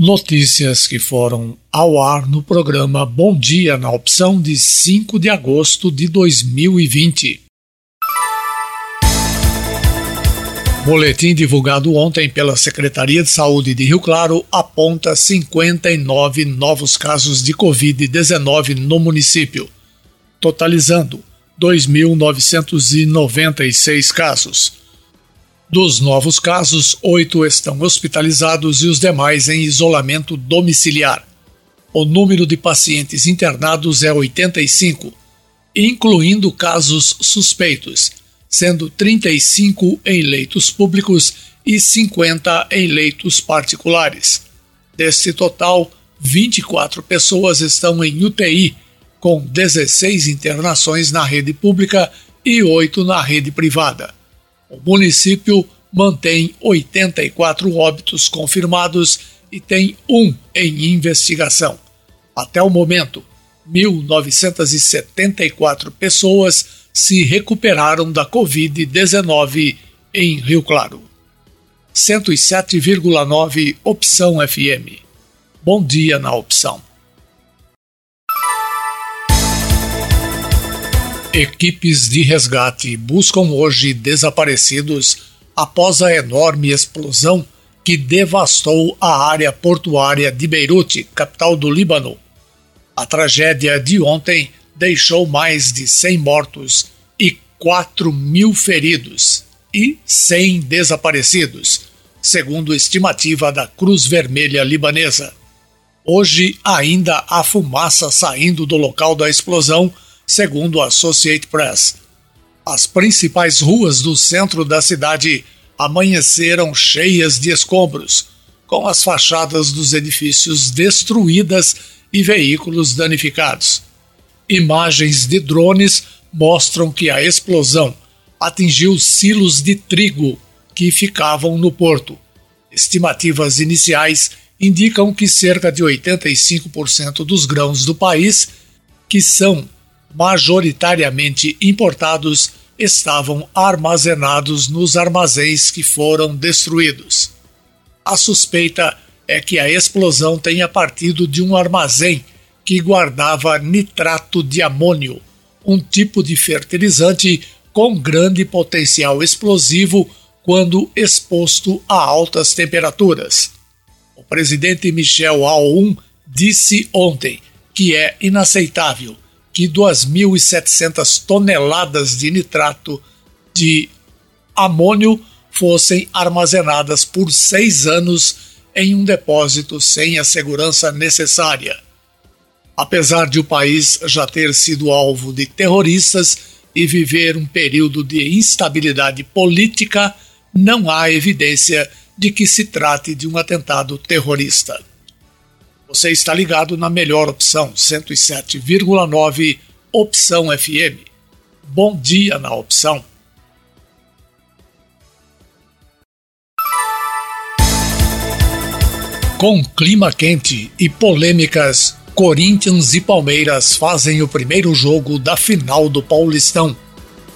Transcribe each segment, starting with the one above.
Notícias que foram ao ar no programa Bom Dia na opção de 5 de agosto de 2020. Boletim divulgado ontem pela Secretaria de Saúde de Rio Claro aponta 59 novos casos de Covid-19 no município, totalizando 2.996 casos. Dos novos casos, oito estão hospitalizados e os demais em isolamento domiciliar. O número de pacientes internados é 85, incluindo casos suspeitos, sendo 35 em leitos públicos e 50 em leitos particulares. Deste total, 24 pessoas estão em UTI, com 16 internações na rede pública e 8 na rede privada. O município mantém 84 óbitos confirmados e tem um em investigação. Até o momento, 1.974 pessoas se recuperaram da Covid-19 em Rio Claro. 107,9 Opção FM. Bom dia na opção. Equipes de resgate buscam hoje desaparecidos após a enorme explosão que devastou a área portuária de Beirute, capital do Líbano. A tragédia de ontem deixou mais de 100 mortos e 4 mil feridos e 100 desaparecidos, segundo estimativa da Cruz Vermelha Libanesa. Hoje ainda há fumaça saindo do local da explosão segundo a Associated Press. As principais ruas do centro da cidade amanheceram cheias de escombros, com as fachadas dos edifícios destruídas e veículos danificados. Imagens de drones mostram que a explosão atingiu silos de trigo que ficavam no porto. Estimativas iniciais indicam que cerca de 85% dos grãos do país, que são majoritariamente importados, estavam armazenados nos armazéns que foram destruídos. A suspeita é que a explosão tenha partido de um armazém que guardava nitrato de amônio, um tipo de fertilizante com grande potencial explosivo quando exposto a altas temperaturas. O presidente Michel Aoun disse ontem que é inaceitável que 2.700 toneladas de nitrato de amônio fossem armazenadas por seis anos em um depósito sem a segurança necessária. Apesar de o país já ter sido alvo de terroristas e viver um período de instabilidade política, não há evidência de que se trate de um atentado terrorista. Você está ligado na melhor opção, 107,9 Opção FM. Bom dia na opção. Com clima quente e polêmicas, Corinthians e Palmeiras fazem o primeiro jogo da final do Paulistão.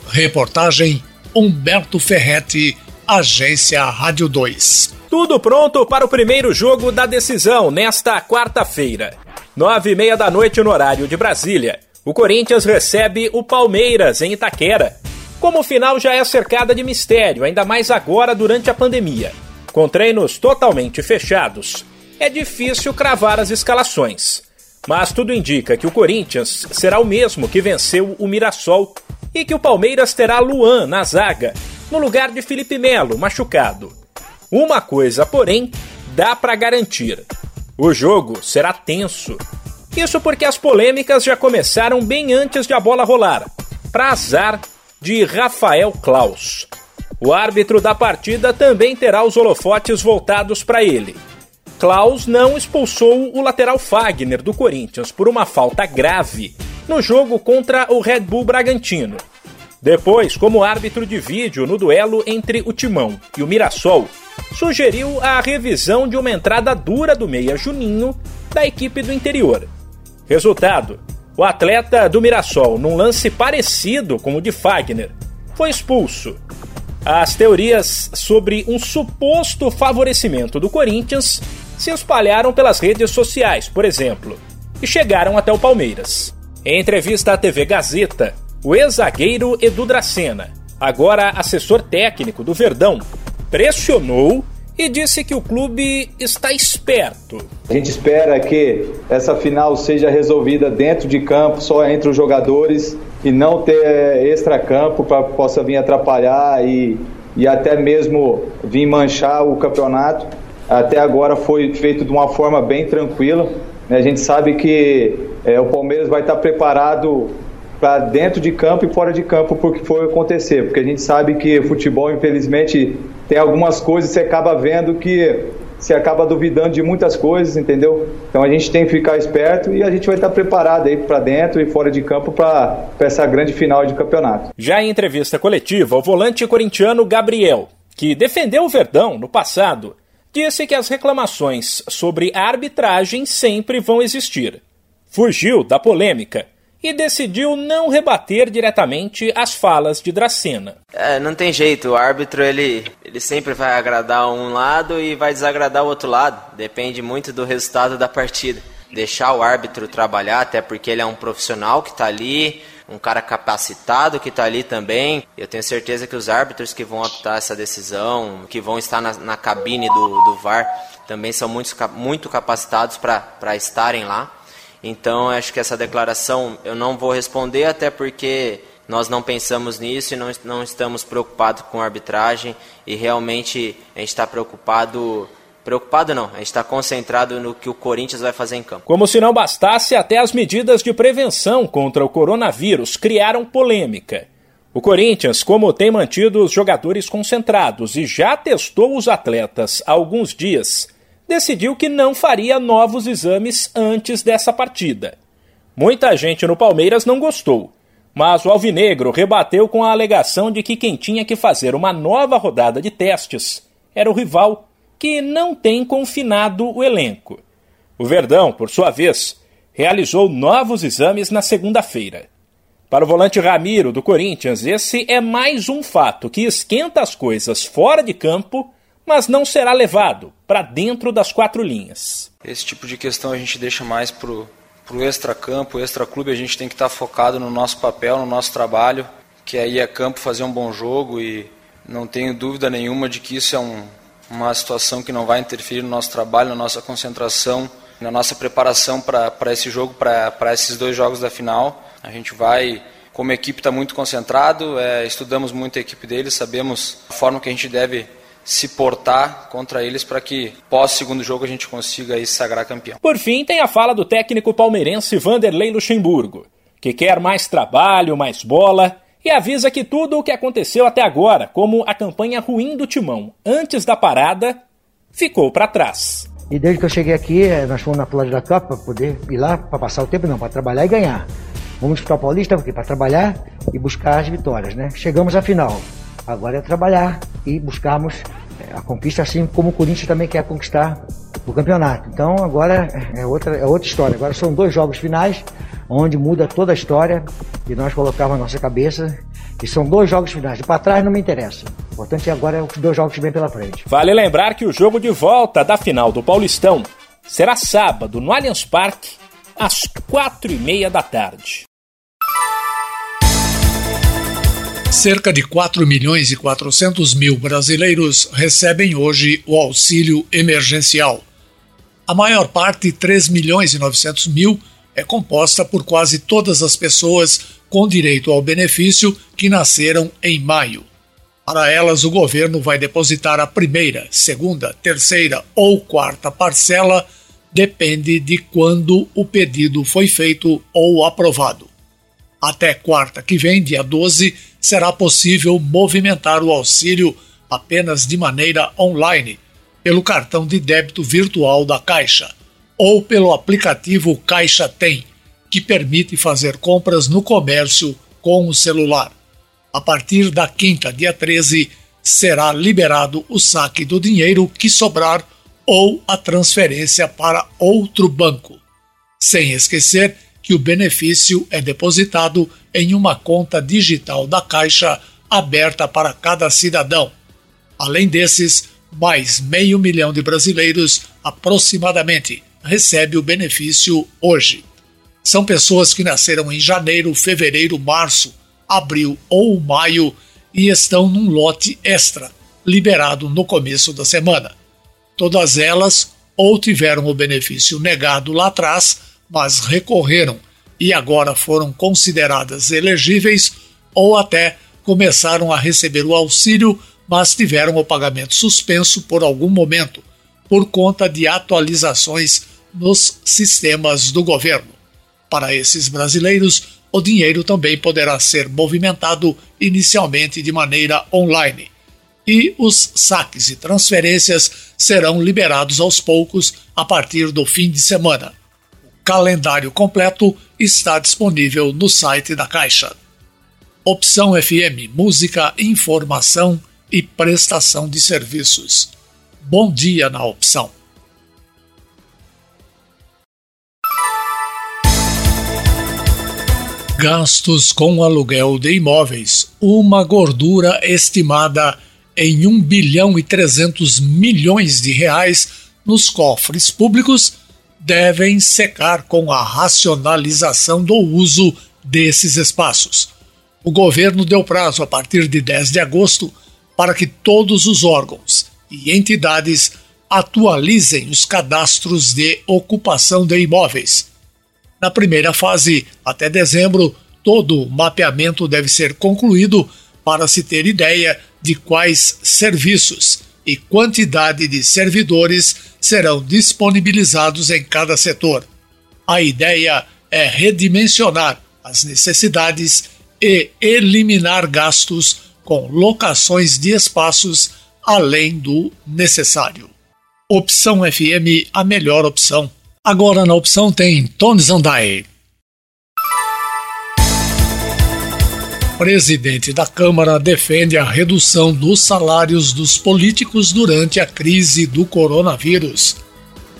Reportagem Humberto Ferretti, Agência Rádio 2. Tudo pronto para o primeiro jogo da decisão nesta quarta-feira. Nove e meia da noite no horário de Brasília. O Corinthians recebe o Palmeiras em Itaquera. Como o final já é cercada de mistério, ainda mais agora durante a pandemia. Com treinos totalmente fechados, é difícil cravar as escalações. Mas tudo indica que o Corinthians será o mesmo que venceu o Mirassol e que o Palmeiras terá Luan na zaga, no lugar de Felipe Melo, machucado. Uma coisa, porém, dá para garantir: o jogo será tenso. Isso porque as polêmicas já começaram bem antes de a bola rolar, para azar de Rafael Klaus. O árbitro da partida também terá os holofotes voltados para ele. Klaus não expulsou o lateral Fagner do Corinthians por uma falta grave no jogo contra o Red Bull Bragantino. Depois, como árbitro de vídeo no duelo entre o Timão e o Mirassol, sugeriu a revisão de uma entrada dura do meia Juninho da equipe do interior. Resultado: o atleta do Mirassol, num lance parecido com o de Fagner, foi expulso. As teorias sobre um suposto favorecimento do Corinthians se espalharam pelas redes sociais, por exemplo, e chegaram até o Palmeiras. Em entrevista à TV Gazeta, o ex-zagueiro Edu Dracena, agora assessor técnico do Verdão, pressionou e disse que o clube está esperto. A gente espera que essa final seja resolvida dentro de campo, só entre os jogadores e não ter extra-campo para possa vir atrapalhar e, e até mesmo vir manchar o campeonato. Até agora foi feito de uma forma bem tranquila. Né? A gente sabe que é, o Palmeiras vai estar preparado para dentro de campo e fora de campo porque foi acontecer, porque a gente sabe que futebol infelizmente tem algumas coisas que você acaba vendo que você acaba duvidando de muitas coisas, entendeu? Então a gente tem que ficar esperto e a gente vai estar preparado aí para dentro e fora de campo para essa grande final de campeonato. Já em entrevista coletiva, o volante corintiano Gabriel, que defendeu o Verdão no passado, disse que as reclamações sobre a arbitragem sempre vão existir. Fugiu da polêmica e decidiu não rebater diretamente as falas de Dracena. É, não tem jeito, o árbitro ele, ele sempre vai agradar um lado e vai desagradar o outro lado, depende muito do resultado da partida. Deixar o árbitro trabalhar, até porque ele é um profissional que está ali, um cara capacitado que está ali também. Eu tenho certeza que os árbitros que vão apitar essa decisão, que vão estar na, na cabine do, do VAR, também são muito, muito capacitados para estarem lá. Então, acho que essa declaração eu não vou responder, até porque nós não pensamos nisso e não, não estamos preocupados com arbitragem e realmente a gente está preocupado. Preocupado não, a gente está concentrado no que o Corinthians vai fazer em campo. Como se não bastasse, até as medidas de prevenção contra o coronavírus criaram polêmica. O Corinthians, como tem mantido os jogadores concentrados e já testou os atletas há alguns dias, decidiu que não faria novos exames antes dessa partida. Muita gente no Palmeiras não gostou, mas o Alvinegro rebateu com a alegação de que quem tinha que fazer uma nova rodada de testes era o rival, que não tem confinado o elenco. O Verdão, por sua vez, realizou novos exames na segunda-feira. Para o volante Ramiro, do Corinthians, esse é mais um fato que esquenta as coisas fora de campo mas não será levado para dentro das quatro linhas. Esse tipo de questão a gente deixa mais para o extra-campo, extra-clube, a gente tem que estar tá focado no nosso papel, no nosso trabalho, que aí é campo fazer um bom jogo e não tenho dúvida nenhuma de que isso é um, uma situação que não vai interferir no nosso trabalho, na nossa concentração, na nossa preparação para esse jogo, para esses dois jogos da final. A gente vai, como equipe, está muito concentrado, é, estudamos muito a equipe deles, sabemos a forma que a gente deve se portar contra eles para que pós segundo jogo a gente consiga aí se sagrar campeão. Por fim, tem a fala do técnico palmeirense Vanderlei Luxemburgo, que quer mais trabalho, mais bola e avisa que tudo o que aconteceu até agora, como a campanha ruim do Timão antes da parada, ficou para trás. E desde que eu cheguei aqui, eh, nós fomos na Florida Cup para poder ir lá para passar o tempo, não, para trabalhar e ganhar. Vamos para o Paulista para trabalhar e buscar as vitórias, né? Chegamos à final. Agora é trabalhar e buscarmos é, a conquista, assim como o Corinthians também quer conquistar o campeonato. Então agora é outra, é outra história. Agora são dois jogos finais, onde muda toda a história e nós colocamos na nossa cabeça. E são dois jogos finais. Para trás não me interessa. O importante agora é os dois jogos vêm pela frente. Vale lembrar que o jogo de volta da final do Paulistão será sábado no Allianz Parque, às quatro e meia da tarde. Cerca de 4 milhões e 400 mil brasileiros recebem hoje o auxílio emergencial. A maior parte, 3 milhões e 900 mil, é composta por quase todas as pessoas com direito ao benefício que nasceram em maio. Para elas, o governo vai depositar a primeira, segunda, terceira ou quarta parcela, depende de quando o pedido foi feito ou aprovado. Até quarta que vem, dia 12, será possível movimentar o auxílio apenas de maneira online, pelo cartão de débito virtual da Caixa ou pelo aplicativo Caixa Tem, que permite fazer compras no comércio com o celular. A partir da quinta, dia 13, será liberado o saque do dinheiro que sobrar ou a transferência para outro banco. Sem esquecer que o benefício é depositado em uma conta digital da Caixa aberta para cada cidadão. Além desses, mais meio milhão de brasileiros, aproximadamente, recebe o benefício hoje. São pessoas que nasceram em janeiro, fevereiro, março, abril ou maio e estão num lote extra, liberado no começo da semana. Todas elas ou tiveram o benefício negado lá atrás, mas recorreram e agora foram consideradas elegíveis, ou até começaram a receber o auxílio, mas tiveram o pagamento suspenso por algum momento, por conta de atualizações nos sistemas do governo. Para esses brasileiros, o dinheiro também poderá ser movimentado inicialmente de maneira online. E os saques e transferências serão liberados aos poucos a partir do fim de semana. Calendário completo está disponível no site da Caixa. Opção FM Música, Informação e Prestação de Serviços. Bom dia na opção. Gastos com aluguel de imóveis. Uma gordura estimada em 1 bilhão e 300 milhões de reais nos cofres públicos devem secar com a racionalização do uso desses espaços. O governo deu prazo a partir de 10 de agosto para que todos os órgãos e entidades atualizem os cadastros de ocupação de imóveis na primeira fase, até dezembro, todo o mapeamento deve ser concluído para se ter ideia de quais serviços e quantidade de servidores serão disponibilizados em cada setor. A ideia é redimensionar as necessidades e eliminar gastos com locações de espaços além do necessário. Opção FM, a melhor opção. Agora na opção tem Tony Zandai. Presidente da Câmara defende a redução dos salários dos políticos durante a crise do coronavírus.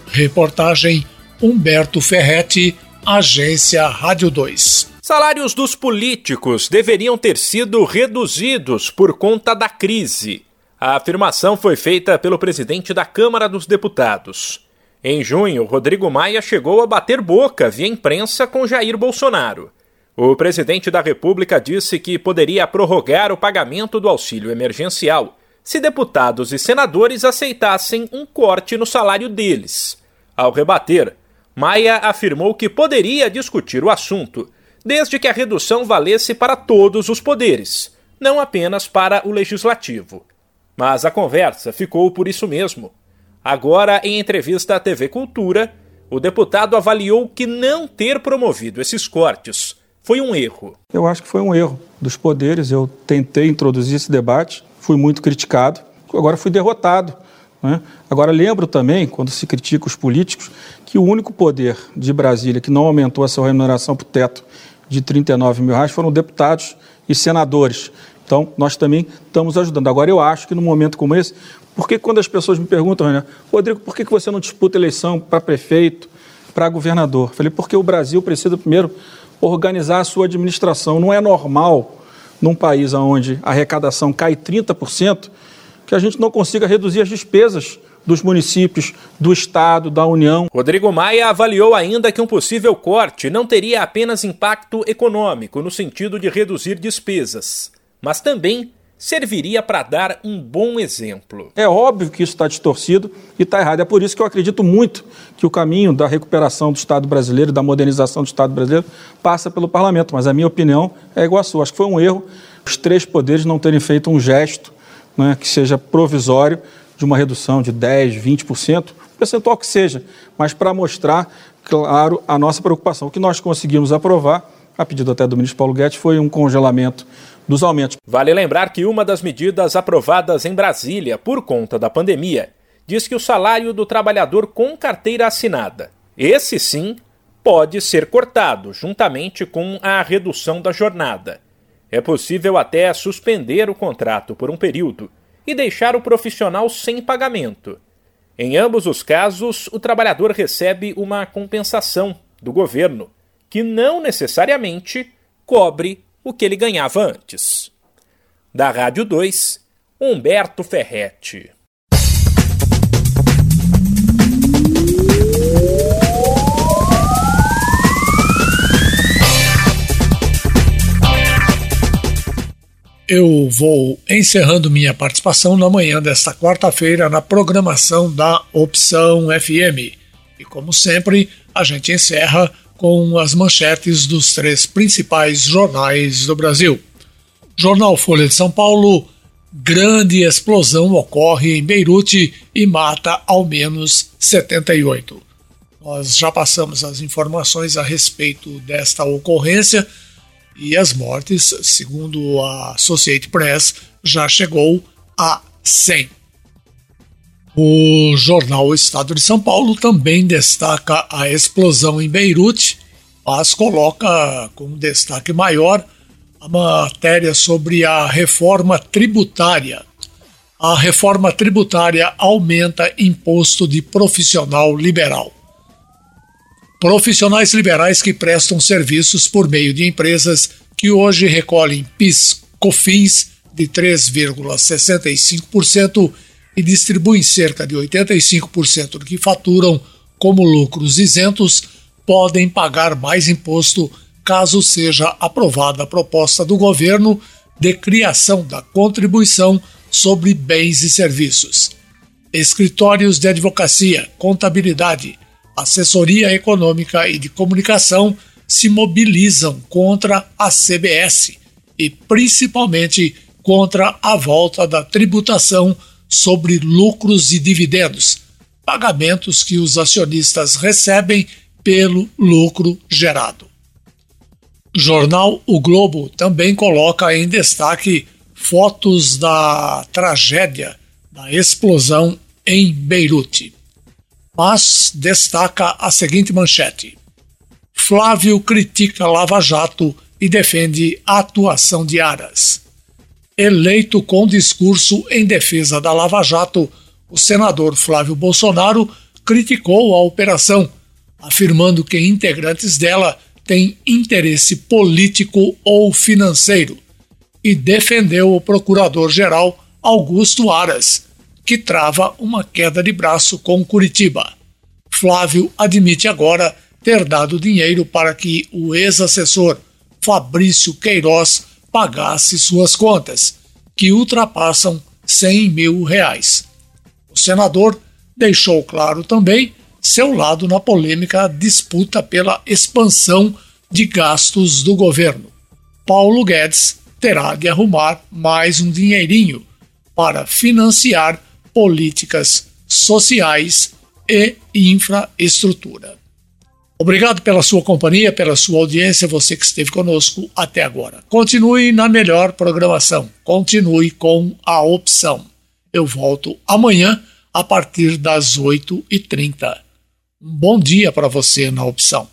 Reportagem Humberto Ferretti, Agência Rádio 2. Salários dos políticos deveriam ter sido reduzidos por conta da crise. A afirmação foi feita pelo presidente da Câmara dos Deputados. Em junho, Rodrigo Maia chegou a bater boca via imprensa com Jair Bolsonaro. O presidente da República disse que poderia prorrogar o pagamento do auxílio emergencial se deputados e senadores aceitassem um corte no salário deles. Ao rebater, Maia afirmou que poderia discutir o assunto, desde que a redução valesse para todos os poderes, não apenas para o legislativo. Mas a conversa ficou por isso mesmo. Agora, em entrevista à TV Cultura, o deputado avaliou que não ter promovido esses cortes foi um erro. Eu acho que foi um erro dos poderes. Eu tentei introduzir esse debate, fui muito criticado, agora fui derrotado. Né? Agora, lembro também, quando se critica os políticos, que o único poder de Brasília que não aumentou a sua remuneração para o teto de 39 mil reais foram deputados e senadores. Então, nós também estamos ajudando. Agora, eu acho que num momento como esse, por que quando as pessoas me perguntam, né, Rodrigo, por que você não disputa eleição para prefeito, para governador? Eu falei, porque o Brasil precisa primeiro organizar a sua administração. Não é normal, num país onde a arrecadação cai 30%, que a gente não consiga reduzir as despesas dos municípios, do Estado, da União. Rodrigo Maia avaliou ainda que um possível corte não teria apenas impacto econômico, no sentido de reduzir despesas, mas também serviria para dar um bom exemplo. É óbvio que isso está distorcido e está errado. É por isso que eu acredito muito que o caminho da recuperação do Estado brasileiro, da modernização do Estado brasileiro, passa pelo parlamento. Mas a minha opinião é igual à sua. Acho que foi um erro os três poderes não terem feito um gesto né, que seja provisório de uma redução de 10%, 20%, percentual que seja, mas para mostrar, claro, a nossa preocupação. O que nós conseguimos aprovar, a pedido até do ministro Paulo Guedes, foi um congelamento dos aumentos. Vale lembrar que uma das medidas aprovadas em Brasília por conta da pandemia diz que o salário do trabalhador com carteira assinada, esse sim, pode ser cortado juntamente com a redução da jornada. É possível até suspender o contrato por um período e deixar o profissional sem pagamento. Em ambos os casos, o trabalhador recebe uma compensação do governo, que não necessariamente cobre o que ele ganhava antes. Da Rádio 2, Humberto Ferretti. eu vou encerrando minha participação na manhã desta quarta-feira na programação da Opção FM. E como sempre, a gente encerra com as manchetes dos três principais jornais do Brasil. Jornal Folha de São Paulo: grande explosão ocorre em Beirute e mata ao menos 78. Nós já passamos as informações a respeito desta ocorrência e as mortes, segundo a Associated Press, já chegou a 100. O jornal Estado de São Paulo também destaca a explosão em Beirute, mas coloca como destaque maior a matéria sobre a reforma tributária. A reforma tributária aumenta imposto de profissional liberal. Profissionais liberais que prestam serviços por meio de empresas que hoje recolhem PIS, COFINS de 3,65% e distribuem cerca de 85% do que faturam como lucros isentos, podem pagar mais imposto caso seja aprovada a proposta do governo de criação da contribuição sobre bens e serviços. Escritórios de advocacia, contabilidade, assessoria econômica e de comunicação se mobilizam contra a CBS e principalmente contra a volta da tributação sobre lucros e dividendos, pagamentos que os acionistas recebem pelo lucro gerado. jornal O Globo também coloca em destaque fotos da tragédia da explosão em Beirute mas destaca a seguinte manchete: Flávio critica Lava Jato e defende a atuação de Aras. Eleito com discurso em defesa da Lava Jato, o senador Flávio Bolsonaro criticou a operação, afirmando que integrantes dela têm interesse político ou financeiro, e defendeu o procurador-geral Augusto Aras que trava uma queda de braço com Curitiba. Flávio admite agora ter dado dinheiro para que o ex-assessor Fabrício Queiroz pagasse suas contas, que ultrapassam 100 mil reais. O senador deixou claro também seu lado na polêmica disputa pela expansão de gastos do governo. Paulo Guedes terá de arrumar mais um dinheirinho para financiar políticas sociais e infraestrutura. Obrigado pela sua companhia, pela sua audiência, você que esteve conosco até agora. Continue na melhor programação, continue com a opção. Eu volto amanhã a partir das 8h30. Um bom dia para você na opção.